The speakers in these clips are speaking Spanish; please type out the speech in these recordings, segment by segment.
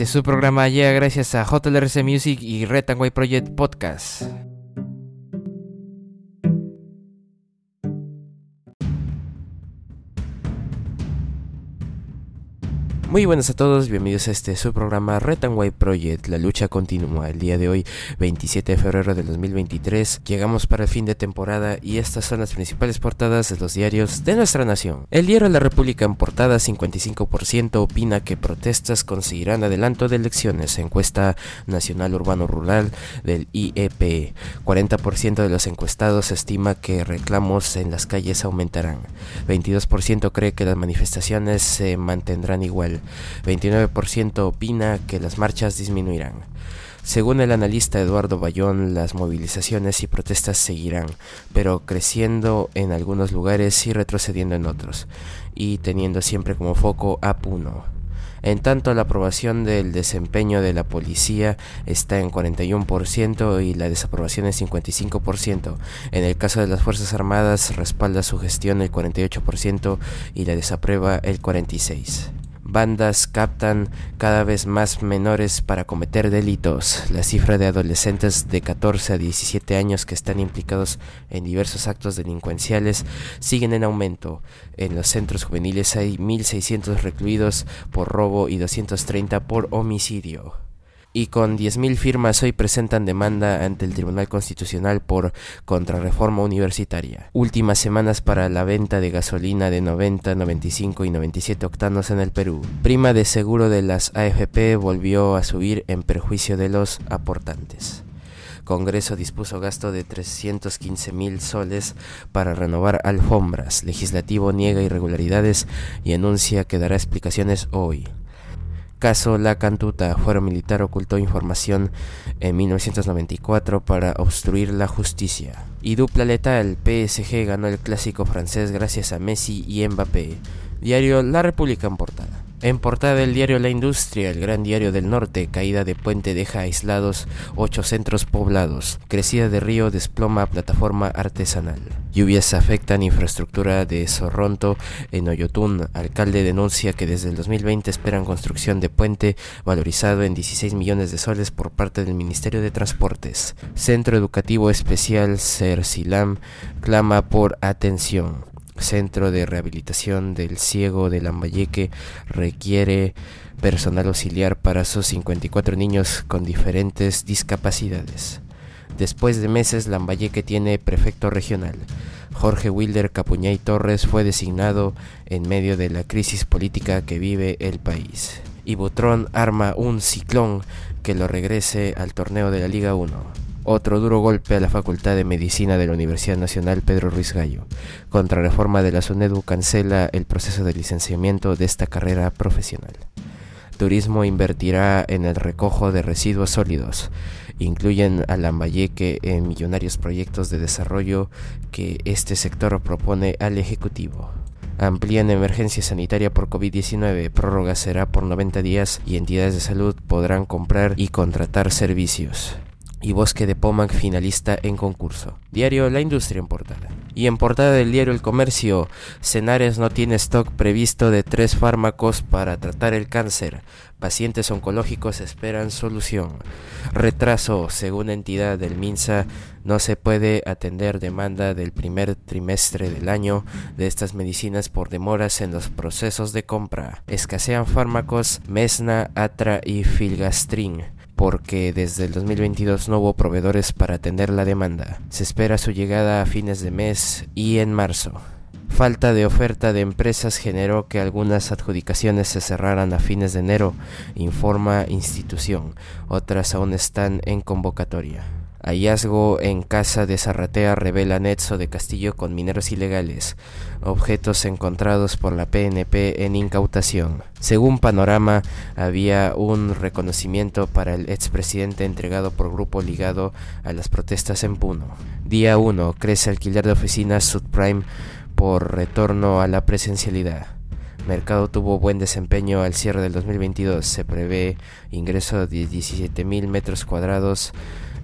Este su programa llega gracias a JLRC Music y and Project Podcast. Muy buenas a todos, bienvenidos a este su programa Red and White Project, la lucha continúa. El día de hoy, 27 de febrero del 2023, llegamos para el fin de temporada y estas son las principales portadas de los diarios de nuestra nación. El diario La República en portada 55% opina que protestas conseguirán adelanto de elecciones, encuesta nacional urbano rural del IEP. 40% de los encuestados estima que reclamos en las calles aumentarán. 22% cree que las manifestaciones se mantendrán igual. 29% opina que las marchas disminuirán. Según el analista Eduardo Bayón, las movilizaciones y protestas seguirán, pero creciendo en algunos lugares y retrocediendo en otros, y teniendo siempre como foco a Puno. En tanto, la aprobación del desempeño de la policía está en 41% y la desaprobación en 55%. En el caso de las Fuerzas Armadas, respalda su gestión el 48% y la desaprueba el 46% bandas captan cada vez más menores para cometer delitos. La cifra de adolescentes de 14 a 17 años que están implicados en diversos actos delincuenciales siguen en aumento. En los centros juveniles hay 1.600 recluidos por robo y 230 por homicidio y con 10.000 firmas hoy presentan demanda ante el Tribunal Constitucional por contrarreforma universitaria. Últimas semanas para la venta de gasolina de 90, 95 y 97 octanos en el Perú. Prima de seguro de las AFP volvió a subir en perjuicio de los aportantes. Congreso dispuso gasto de 315 mil soles para renovar alfombras. Legislativo niega irregularidades y anuncia que dará explicaciones hoy. Caso La Cantuta, fuero militar ocultó información en 1994 para obstruir la justicia. Y dupla letal, PSG ganó el clásico francés gracias a Messi y Mbappé. Diario La República en portada. En portada del diario La Industria, el gran diario del norte, caída de puente deja aislados ocho centros poblados. Crecida de río desploma plataforma artesanal. Lluvias afectan infraestructura de Sorronto en Oyotún. Alcalde denuncia que desde el 2020 esperan construcción de puente valorizado en 16 millones de soles por parte del Ministerio de Transportes. Centro Educativo Especial Cercilam clama por atención. Centro de Rehabilitación del Ciego de Lambayeque requiere personal auxiliar para sus 54 niños con diferentes discapacidades. Después de meses, Lambayeque tiene prefecto regional. Jorge Wilder Capuñay Torres fue designado en medio de la crisis política que vive el país. Y Butrón arma un ciclón que lo regrese al torneo de la Liga 1. Otro duro golpe a la Facultad de Medicina de la Universidad Nacional Pedro Ruiz Gallo. Contrarreforma de la SUNEDU cancela el proceso de licenciamiento de esta carrera profesional. Turismo invertirá en el recojo de residuos sólidos. Incluyen a Lambayeque en millonarios proyectos de desarrollo que este sector propone al Ejecutivo. Amplían emergencia sanitaria por COVID-19. Prórroga será por 90 días y entidades de salud podrán comprar y contratar servicios y Bosque de Pomac finalista en concurso. Diario La Industria en portada. Y en portada del diario El Comercio, Cenares no tiene stock previsto de tres fármacos para tratar el cáncer. Pacientes oncológicos esperan solución. Retraso, según entidad del MINSA, no se puede atender demanda del primer trimestre del año de estas medicinas por demoras en los procesos de compra. Escasean fármacos Mesna, Atra y Filgastrin porque desde el 2022 no hubo proveedores para atender la demanda. Se espera su llegada a fines de mes y en marzo. Falta de oferta de empresas generó que algunas adjudicaciones se cerraran a fines de enero, informa institución. Otras aún están en convocatoria. Hallazgo en casa de Zarratea revela nexo de Castillo con mineros ilegales. Objetos encontrados por la PNP en incautación. Según Panorama, había un reconocimiento para el expresidente entregado por grupo ligado a las protestas en Puno. Día 1. Crece alquiler de oficinas subprime por retorno a la presencialidad. Mercado tuvo buen desempeño al cierre del 2022. Se prevé ingreso de 17.000 metros cuadrados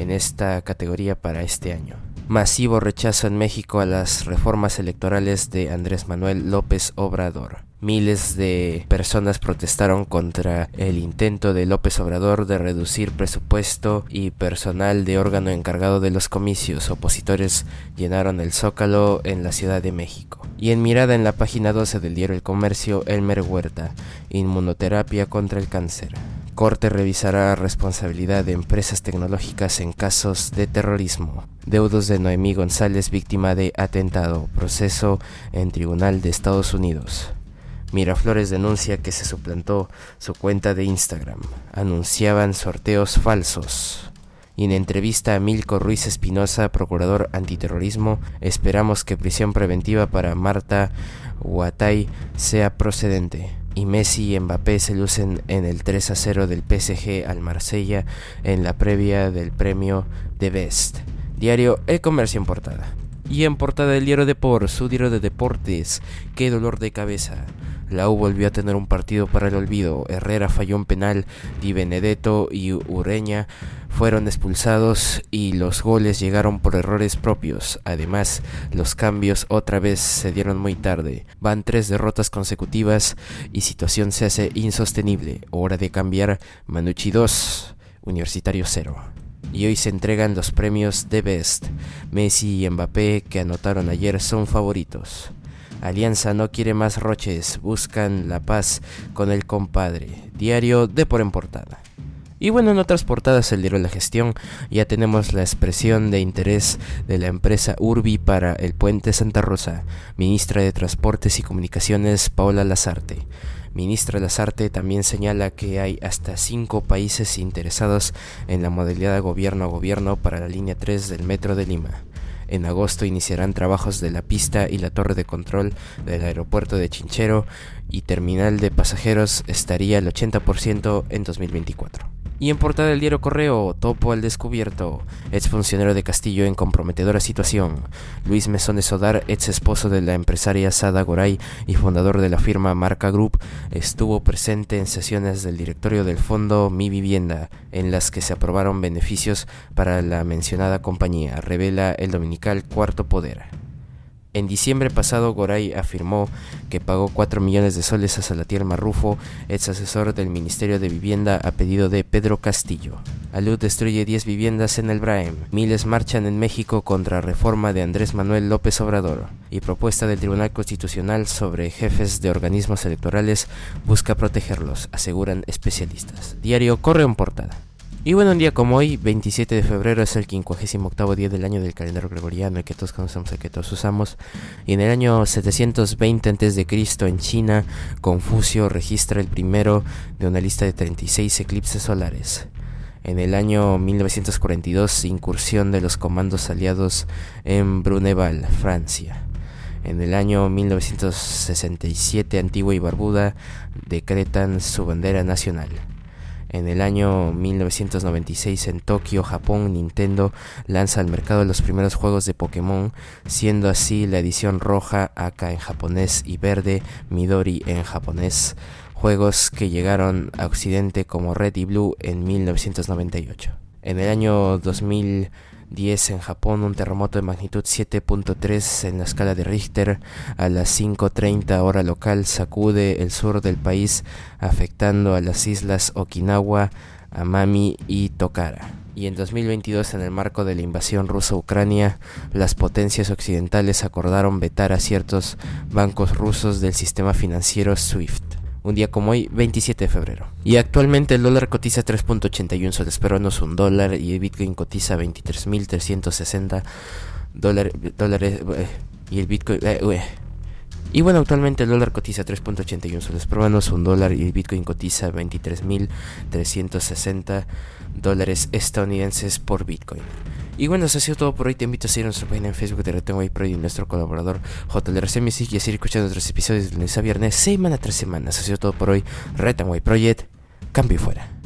en esta categoría para este año. Masivo rechazo en México a las reformas electorales de Andrés Manuel López Obrador. Miles de personas protestaron contra el intento de López Obrador de reducir presupuesto y personal de órgano encargado de los comicios. Opositores llenaron el Zócalo en la Ciudad de México. Y en mirada en la página 12 del diario El Comercio, Elmer Huerta, inmunoterapia contra el cáncer. Corte revisará responsabilidad de empresas tecnológicas en casos de terrorismo. Deudos de Noemí González, víctima de atentado. Proceso en Tribunal de Estados Unidos. Miraflores denuncia que se suplantó su cuenta de Instagram. Anunciaban sorteos falsos. Y en entrevista a Milko Ruiz Espinosa, procurador antiterrorismo, esperamos que prisión preventiva para Marta Huatay sea procedente. Y Messi y Mbappé se lucen en el 3 a 0 del PSG al Marsella en la previa del premio de Best. Diario El Comercio en portada. Y en portada del diario Depor, su diario de deportes. Qué dolor de cabeza. La U volvió a tener un partido para el olvido. Herrera falló un penal, Di Benedetto y Ureña fueron expulsados y los goles llegaron por errores propios. Además, los cambios otra vez se dieron muy tarde. Van tres derrotas consecutivas y situación se hace insostenible. Hora de cambiar Manucci 2, Universitario 0 y hoy se entregan los premios de Best. Messi y Mbappé, que anotaron ayer, son favoritos. Alianza no quiere más roches, buscan la paz con el compadre. Diario de por en portada. Y bueno, en otras portadas el diario La Gestión ya tenemos la expresión de interés de la empresa Urbi para el puente Santa Rosa. Ministra de Transportes y Comunicaciones Paola Lazarte. Ministra Lazarte también señala que hay hasta cinco países interesados en la modalidad gobierno a gobierno para la línea 3 del Metro de Lima. En agosto iniciarán trabajos de la pista y la torre de control del aeropuerto de Chinchero y terminal de pasajeros estaría al 80% en 2024. Y en portada del diario Correo, Topo al descubierto, ex funcionario de Castillo en comprometedora situación. Luis Mesón de Sodar, ex esposo de la empresaria Sada Goray y fundador de la firma Marca Group, estuvo presente en sesiones del directorio del fondo Mi Vivienda, en las que se aprobaron beneficios para la mencionada compañía, revela el dominical Cuarto Poder. En diciembre pasado, Goray afirmó que pagó 4 millones de soles a Salatiel Marrufo, ex asesor del Ministerio de Vivienda, a pedido de Pedro Castillo. Alud destruye 10 viviendas en el Braem. Miles marchan en México contra reforma de Andrés Manuel López Obrador. Y propuesta del Tribunal Constitucional sobre jefes de organismos electorales busca protegerlos, aseguran especialistas. Diario Correo en Portada. Y bueno, un día como hoy, 27 de febrero, es el 58 día del año del calendario gregoriano, el que todos conocemos, el que todos usamos. Y en el año 720 a.C., en China, Confucio registra el primero de una lista de 36 eclipses solares. En el año 1942, incursión de los comandos aliados en Bruneval, Francia. En el año 1967, Antigua y Barbuda decretan su bandera nacional. En el año 1996 en Tokio, Japón, Nintendo lanza al mercado los primeros juegos de Pokémon, siendo así la edición roja Aka en japonés y verde Midori en japonés, juegos que llegaron a Occidente como Red y Blue en 1998. En el año 2000 10 en Japón, un terremoto de magnitud 7.3 en la escala de Richter a las 5.30 hora local sacude el sur del país afectando a las islas Okinawa, Amami y Tokara. Y en 2022, en el marco de la invasión rusa a Ucrania, las potencias occidentales acordaron vetar a ciertos bancos rusos del sistema financiero SWIFT un día como hoy, 27 de febrero. Y actualmente el dólar cotiza 3.81 soles peruanos, un dólar, y el Bitcoin cotiza 23.360 dólares, eh, y el Bitcoin... Eh, y bueno, actualmente el dólar cotiza 3.81 soles peruanos, un dólar, y el Bitcoin cotiza 23.360 dólares estadounidenses por Bitcoin. Y bueno, eso ha sido todo por hoy. Te invito a seguir nuestra página en Facebook de Retengo Pro y nuestro colaborador JLRC Music y a seguir escuchando otros episodios de lunes a viernes, semana tras semana. Eso ha sido todo por hoy. Retengo Project, cambio fuera.